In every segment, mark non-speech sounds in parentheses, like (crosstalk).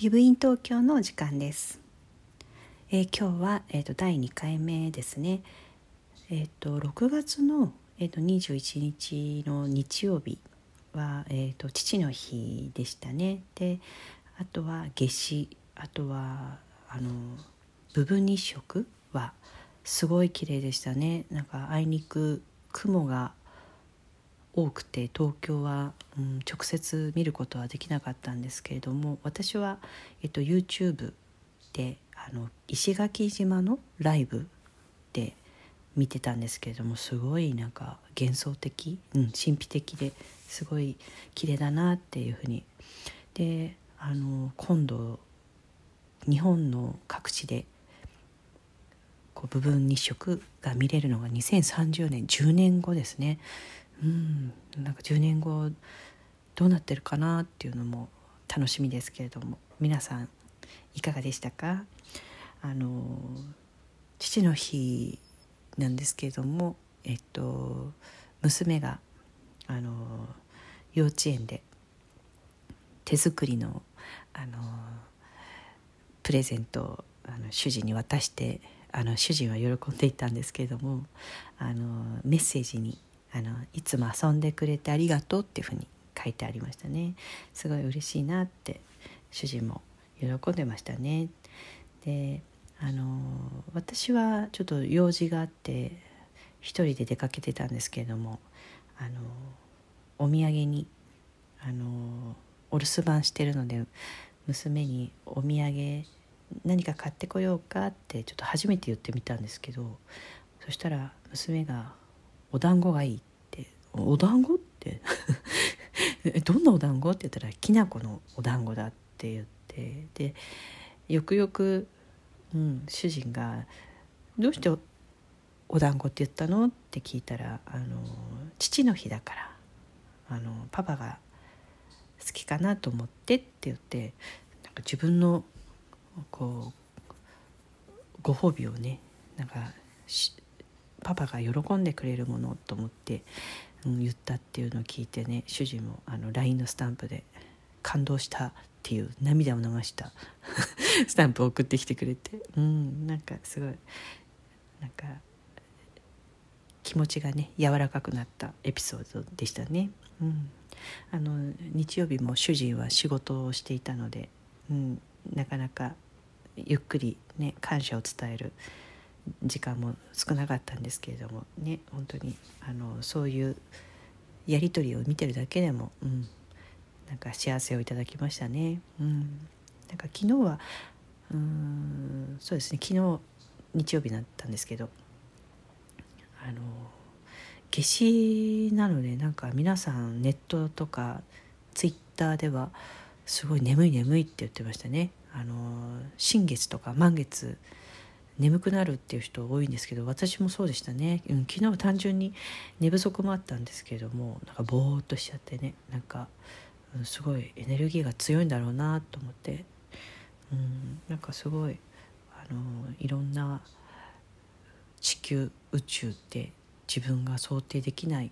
リブイン東京の時間です。えー、今日は、えーと、第2回目ですね。えっ、ー、と6月の、えーと、21日の日曜日は、えーと、父の日でしたね。であとは夏至あとはあの部分日食はすごい綺麗でしたね。なんかあいにく雲が多くて東京は、うん、直接見ることはできなかったんですけれども私は、えっと、YouTube であの石垣島のライブで見てたんですけれどもすごいなんか幻想的、うん、神秘的ですごい綺麗だなっていうふうに。であの今度日本の各地でこう部分日食が見れるのが2030年10年後ですね。うん。なんか10年後どうなってるかなっていうのも楽しみですけれども。皆さんいかがでしたか？あの父の日なんですけれどもえっと娘があの幼稚園で手作りのあのプレゼントをあの主人に渡してあの主人は喜んでいたんですけれどもあのメッセージにあのいつも遊んでくれてありがとうっていうふうに書いてありましたねすごい嬉しいなって主人も喜んでましたねであの私はちょっと用事があって一人で出かけてたんですけれどもあのお土産にあのお留守番してるので娘に「お土産何か買ってこようか?」ってちょっと初めて言ってみたんですけどそしたら娘がお団子がいいって「お団子?」って (laughs) どんなお団子?」って言ったら「きな粉のお団子だ」って言ってでよくよく、うん、主人が「どうしてお団子って言ったの?」って聞いたらあの父の日だからあのパパが好きかなと思ってって言ってなんか自分のこうご褒美をねなんかパパが喜んでくれるものと思って、うん、言ったっていうのを聞いてね主人もあの LINE のスタンプで感動したっていう涙を流した (laughs) スタンプを送ってきてくれてうんなんかすごいなんか気持ちがね柔らかくなったエピソードでしたね。うん、あの日曜日も主人は仕事をしていたので、うん、なかなかゆっくりね感謝を伝える時間も少なかったんですけれどもね本当にあのそういうやり取りを見てるだけでも、うん、なんか幸せをいただきましたね。うん、なんか昨日はうんそうですね昨日日曜日だったんですけどあの夏至なのでなんか皆さんネットとかツイッターではすごい眠い眠いって言ってましたね。あの新月とか満月眠くなるっていう人多いんですけど私もそうでしたね、うん、昨日単純に寝不足もあったんですけれどもなんかぼーっとしちゃってね。なんか、うん、すごいエネルギーが強いんだろうなと思って、うん、なんかすごいあのいろんな地球宇宙って自分が想定できない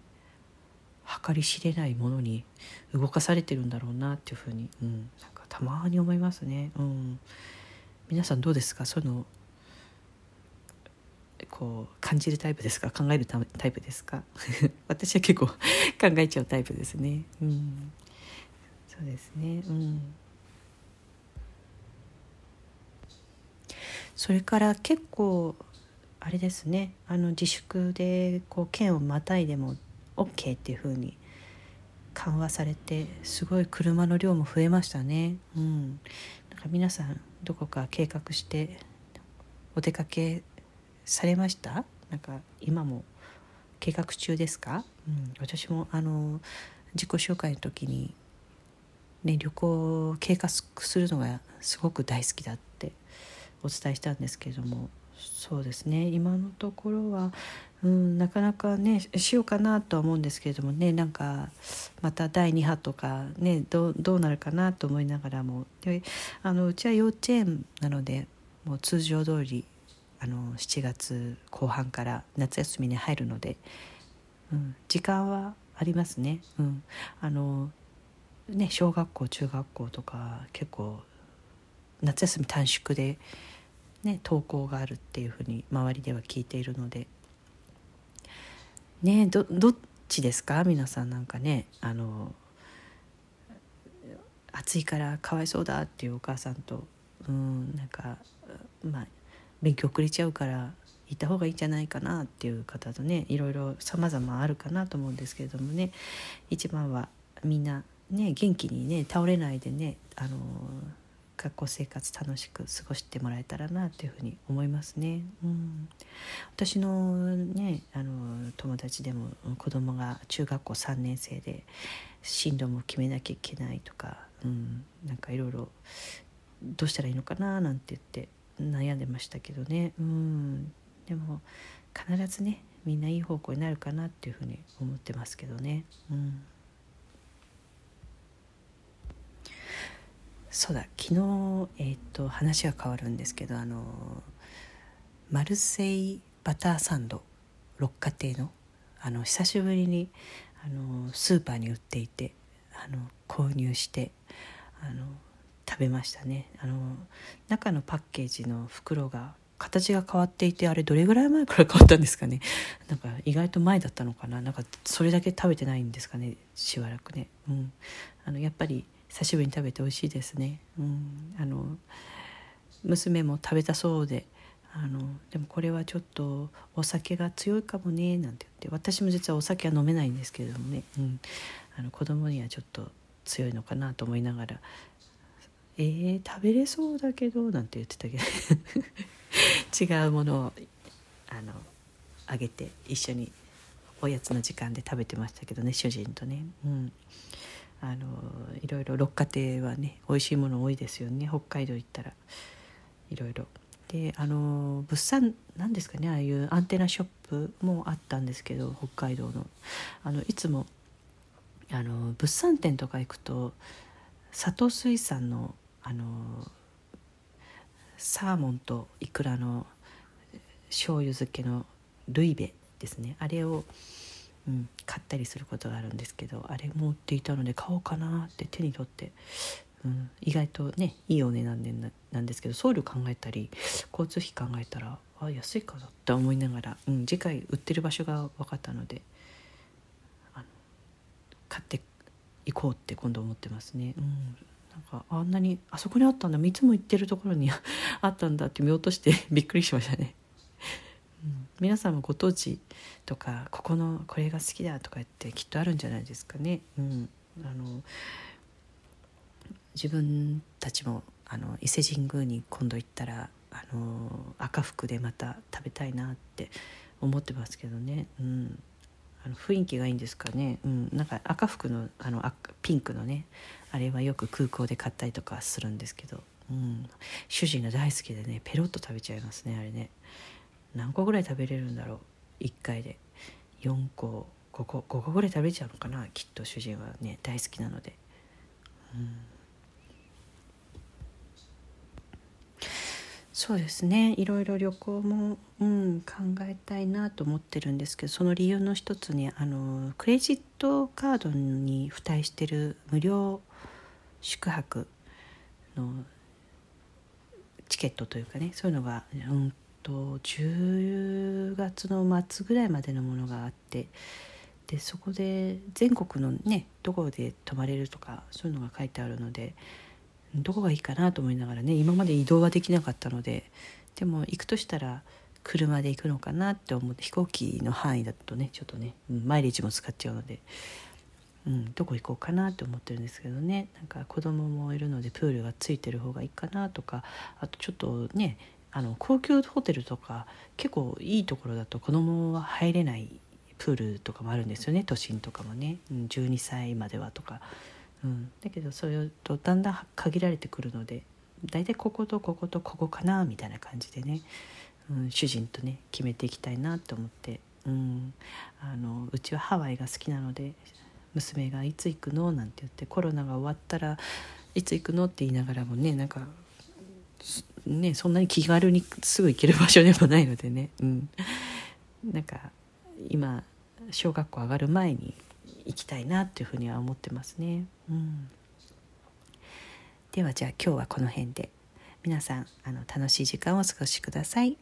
計り知れないものに動かされてるんだろうなっていうふうに、うん、なんかたまに思いますね。うん、皆さんどうですか？そのこう感じるタイプですか？考えるタイプですか？(laughs) 私は結構考えちゃうタイプですね。うん、そうですね、うん、それから結構あれですね。あの自粛でこう県をまたいでも OK っていうふうに緩和されてすごい車の量も増えましたね。うん、なんか皆さんどこか計画してお出かけされました？なんか今も計画中ですか、うん、私もあの自己紹介の時に、ね、旅行を計画するのがすごく大好きだってお伝えしたんですけれどもそうですね。今のところは、うん、なかなかねしようかなとは思うんですけれどもねなんかまた第2波とかねどうなるかなと思いながらも。であのうちは幼稚園なのでもう通常通りあの7月後半から夏休みに入るので、うん、時間はありますね。うん、あのね小学校中学校とか結構夏休み短縮で、ね、登校があるっていうふうに周りでは聞いているので。ねどどっちですか？皆さんなんかねあの暑いからかわいそうだっていうお母さんとうんなんかまあ勉強遅れちゃうから行った方がいいんじゃないかなっていう方とねいろいろ様々あるかなと思うんですけれどもね一番はみんなね元気にね倒れないでねあの学校生活楽しく過ごしてもらえたらなというふうに思いますね。うん、私のねあの友達でも子供が中学校3年生で進路も決めなきゃいけないとか、うん、なんかいろいろどうしたらいいのかななんて言って悩んでましたけどね。うん、でも必ずねみんないい方向になるかなっていうふうに思ってますけどね。うんそうだ昨日、えーと、話は変わるんですけどあのマルセイバターサンド六花亭のあの久しぶりにあのスーパーに売っていてあの購入してあの食べましたね。あの中のパッケージの袋が形が変わっていてあれどれぐらい前から変わったんですかね。なんか意外と前だったのかな。なんかそれだけ食べてないんですかね。しばらくね、うん、あのやっぱり久しぶりに食べて美味しいですね。うん、あの娘も食べたそうであのでもこれはちょっとお酒が強いかもねなんて言って。私も実はお酒は飲めないんですけれどもね、うん、あの子供にはちょっと強いのかなと思いながら「えー、食べれそうだけど」なんて言ってたけど。(laughs) 違うものをあのあげて一緒におやつの時間で食べてましたけどね主人とね。うん。あのいろいろ六花亭はね美味しいもの多いですよね。北海道行ったら。いろいろ。であの物産なんですかねああいうアンテナショップもあったんですけど北海道の。あのいつもあの物産展とか行くと佐藤水産のあのサーモンとイクラの醤油漬けのルイベですねあれをうん、買ったりすることがあるんですけどあれも売っていたので買おうかなって手に取って、うん、意外とねいいお値段でなんですけど送料考えたり交通費考えたらあ安いかなって思いながら、うん、次回売ってる場所が分かったので買っていこうって今度思ってますね。うんなんかあんなにあそこにあったんだいつも行ってるところに (laughs) あったんだって見落として (laughs) びっくりしましたね。うん。皆さんもご当地とかここのこれが好きだとか言ってきっとあるんじゃないですかね。うん、あの自分たちもあの伊勢神宮に今度行ったらあの赤服でまた食べたいなって思ってますけどね、うん、あの雰囲気がいいんですかね、うん、なんか赤服のあのピンクのねあれはよく空港で買ったりとかするんですけど、うん、主人が大好きでねペロッと食べちゃいますねあれね。何個ぐらい食べれるんだろう？1回で。4個。5個。5個ぐらい食べちゃうのかな？きっと主人はね大好きなので。うん。そうですね。いろいろ旅行も、うん、考えたいなと思ってるんですけどその理由の一つにあのクレジットカードに付帯してる無料宿泊のチケットというかねそういうのが、うん、と10月の末ぐらいまでのものがあってでそこで全国のねどこで泊まれるとかそういうのが書いてあるのでどこがいいかなと思いながらね今まで移動はできなかったのででも行くとしたら車で行くのかなって思って飛行機の範囲だとねちょっとね、うん、マイレージも使っちゃうので、うん、どこ行こうかなって思ってるんですけどね。なんか子供もいるのでプールがついてる方がいいかなとかあとちょっとねあの高級ホテルとか結構いいところだと子供は入れないプールとかもあるんですよね都心とかもね、うん、12歳まではとか、うん、だけどそれとだんだん限られてくるので大体こことこことここかなみたいな感じでね、うん、主人とね決めていきたいなと思って、うん、あのうちはハワイが好きなので娘が「いつ行くの?」なんて言ってコロナが終わったらいつ行くのって言いながらもねなんかねそんなに気軽にすぐ行ける場所でもないのでね、うん、なんか今小学校上がる前に行きたいなというふうには思ってますね。うん、ではじゃあ今日はこの辺で皆さんあの楽しい時間をお過ごしください。